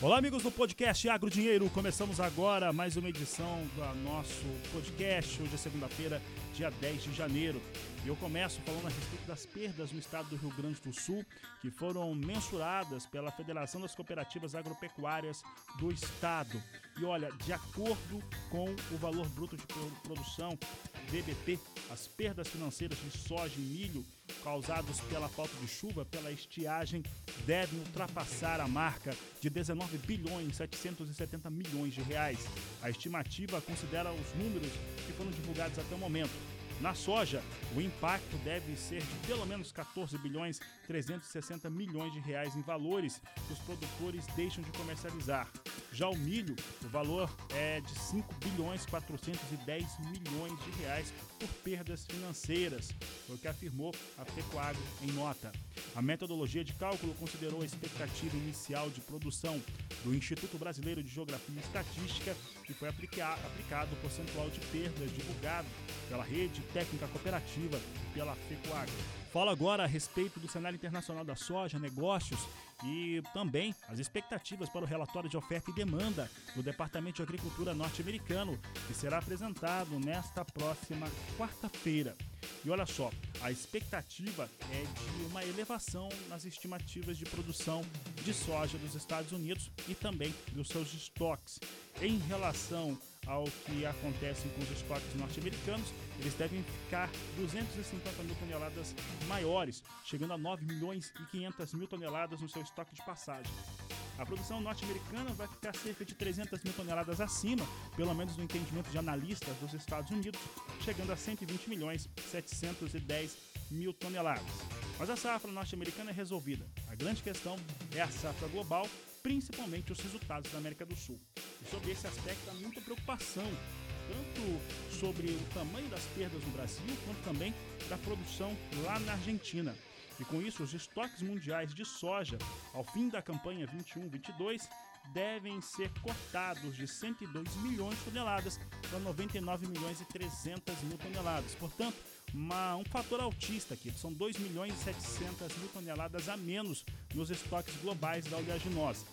Olá, amigos do podcast Agro Dinheiro. Começamos agora mais uma edição do nosso podcast. Hoje é segunda-feira, dia 10 de janeiro. E eu começo falando a respeito das perdas no estado do Rio Grande do Sul, que foram mensuradas pela Federação das Cooperativas Agropecuárias do Estado. E olha, de acordo com o valor bruto de produção, VBP, as perdas financeiras de soja e milho causados pela falta de chuva, pela estiagem, devem ultrapassar a marca de 19 bilhões 770 milhões de reais. A estimativa considera os números que foram divulgados até o momento. Na soja, o impacto deve ser de pelo menos 14 bilhões 360 milhões de reais em valores que os produtores deixam de comercializar. Já o milho, o valor é de 5 bilhões 410 milhões de reais por perdas financeiras, foi o que afirmou a Pecoagro em nota. A metodologia de cálculo considerou a expectativa inicial de produção do Instituto Brasileiro de Geografia e Estatística e foi aplicado o percentual de perdas divulgado pela Rede Técnica Cooperativa e pela FECOAGRO. Fala agora a respeito do cenário internacional da soja, negócios e também as expectativas para o relatório de oferta e demanda do Departamento de Agricultura norte-americano, que será apresentado nesta próxima quarta-feira. E olha só, a expectativa é de uma elevação nas estimativas de produção de soja dos Estados Unidos e também dos seus estoques. Em relação ao que acontece com os estoques norte-americanos, eles devem ficar 250 mil toneladas maiores, chegando a 9 milhões e 500 mil toneladas no seu estoque de passagem. A produção norte-americana vai ficar cerca de 300 mil toneladas acima, pelo menos no entendimento de analistas dos Estados Unidos, chegando a 120 milhões 710 mil toneladas. Mas a safra norte-americana é resolvida. A grande questão é a safra global, principalmente os resultados da América do Sul. E sobre esse aspecto há muita preocupação, tanto sobre o tamanho das perdas no Brasil, quanto também da produção lá na Argentina. E com isso, os estoques mundiais de soja ao fim da campanha 21-22 devem ser cortados de 102 milhões de toneladas para 99 milhões e 300 mil toneladas. Portanto, uma, um fator altista aqui, são 2 milhões e 700 mil toneladas a menos nos estoques globais da oleaginosa.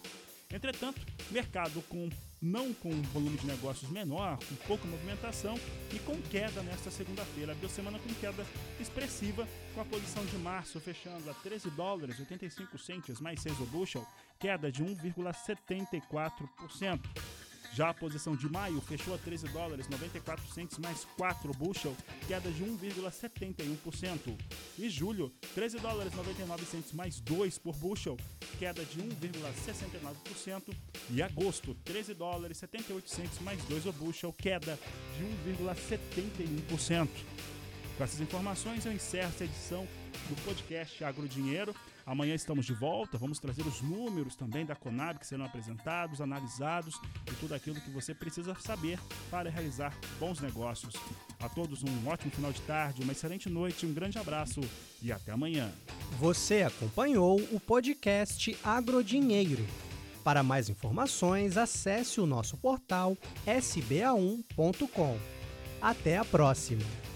Entretanto, mercado com não com volume de negócios menor, com pouca movimentação e com queda nesta segunda-feira. Abriu semana com queda expressiva, com a posição de março fechando a 13 dólares 85 centes mais 6 o bushel, queda de 1,74%. Já a posição de maio fechou a 13 dólares 94 centes mais 4 bushel, queda de 1,71%. E julho, 13 dólares 99 centes mais 2 por bushel, queda de 1,69%. E agosto, 13 dólares 78 centes mais 2 o bushel, queda de 1,71%. Com essas informações, eu encerro essa edição do podcast Agro Dinheiro. Amanhã estamos de volta, vamos trazer os números também da Conab que serão apresentados, analisados e tudo aquilo que você precisa saber para realizar bons negócios. A todos um ótimo final de tarde, uma excelente noite, um grande abraço e até amanhã. Você acompanhou o podcast Agro Dinheiro. Para mais informações, acesse o nosso portal sba1.com. Até a próxima!